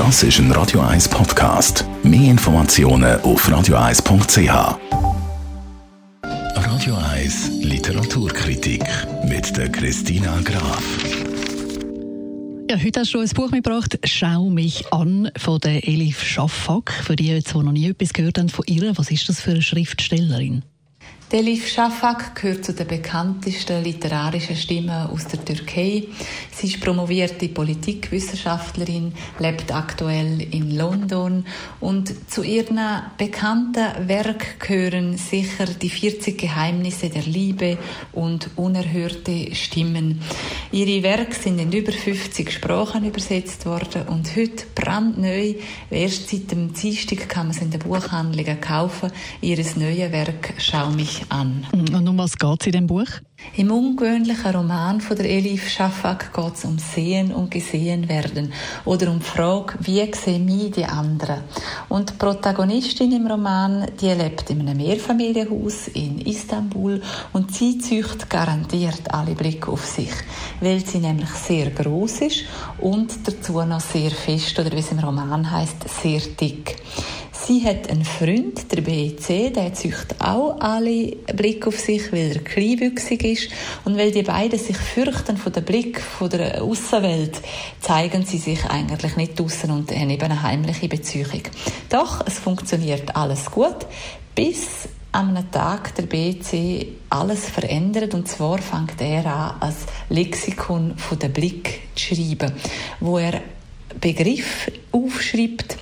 Das ist ein Radio 1 Podcast. Mehr Informationen auf radio1.ch. Radio 1 Literaturkritik mit der Christina Graf. Ja, heute hast du ein Buch mitgebracht, «Schau mich an» von der Elif Schaffak. Für die, die noch nie etwas gehört haben von ihr, was ist das für eine Schriftstellerin? Elif Shafak gehört zu den bekanntesten literarischen Stimmen aus der Türkei. Sie ist promovierte Politikwissenschaftlerin, lebt aktuell in London und zu ihren bekannten Werk gehören sicher die 40 Geheimnisse der Liebe und unerhörte Stimmen. Ihre Werke sind in über 50 Sprachen übersetzt worden und heute brandneu, erst seit dem Dienstag kann man es in den Buchhandlungen kaufen, ihres neue Werk «Schau mich an. Und um was geht es in dem Buch? Im ungewöhnlichen Roman von der Elif Shafak geht es um Sehen und Gesehen werden oder um die Frage, wie sehen mich die anderen. Und die Protagonistin im Roman, die lebt in einem Mehrfamilienhaus in Istanbul und sie zücht garantiert alle Blicke auf sich, weil sie nämlich sehr groß ist und dazu noch sehr fest oder wie es im Roman heißt, sehr dick. Sie hat einen Freund, der BC, der zücht auch alle Blick auf sich, weil er kleinwüchsig ist. Und weil die beiden sich fürchten von der Blick von der Außenwelt, zeigen sie sich eigentlich nicht draussen und haben eben eine heimliche Beziehung. Doch, es funktioniert alles gut, bis einem Tag der BC alles verändert und zwar fängt er an, als Lexikon von der Blick zu schreiben, wo er Begriff aufschreibt,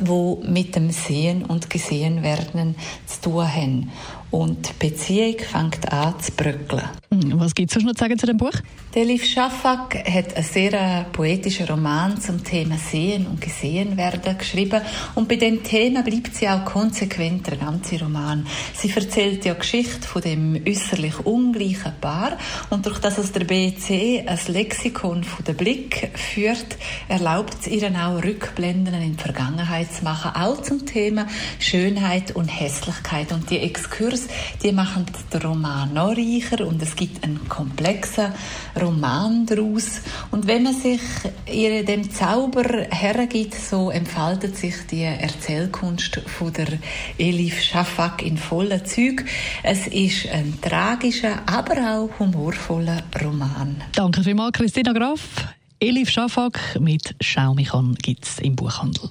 wo mit dem Sehen und Gesehen werden zu tun haben. Und die Beziehung fängt an zu bröckeln. Hm, was gibt es noch zu sagen zu dem Buch? Elif Shafak hat einen sehr äh, poetischen Roman zum Thema Sehen und Gesehen werden geschrieben. Und bei dem Thema bleibt sie auch konsequent der ganze Roman. Sie erzählt ja Geschichte von dem äußerlich ungleichen Paar. Und durch das es der BC ein Lexikon von der Blick führt, erlaubt es ihr auch Rückblenden in die Vergangenheit zu machen. Auch zum Thema Schönheit und Hässlichkeit. Und die Exkurs Autors, die machen den Roman noch reicher und es gibt einen komplexen Roman daraus. Und wenn man sich ihr dem Zauber hergibt, so entfaltet sich die Erzählkunst von der Elif Shafak in vollen Züg. Es ist ein tragischer, aber auch humorvoller Roman. Danke vielmals, Christina Graf. Elif Shafak mit «Schau mich an» gibt es im Buchhandel.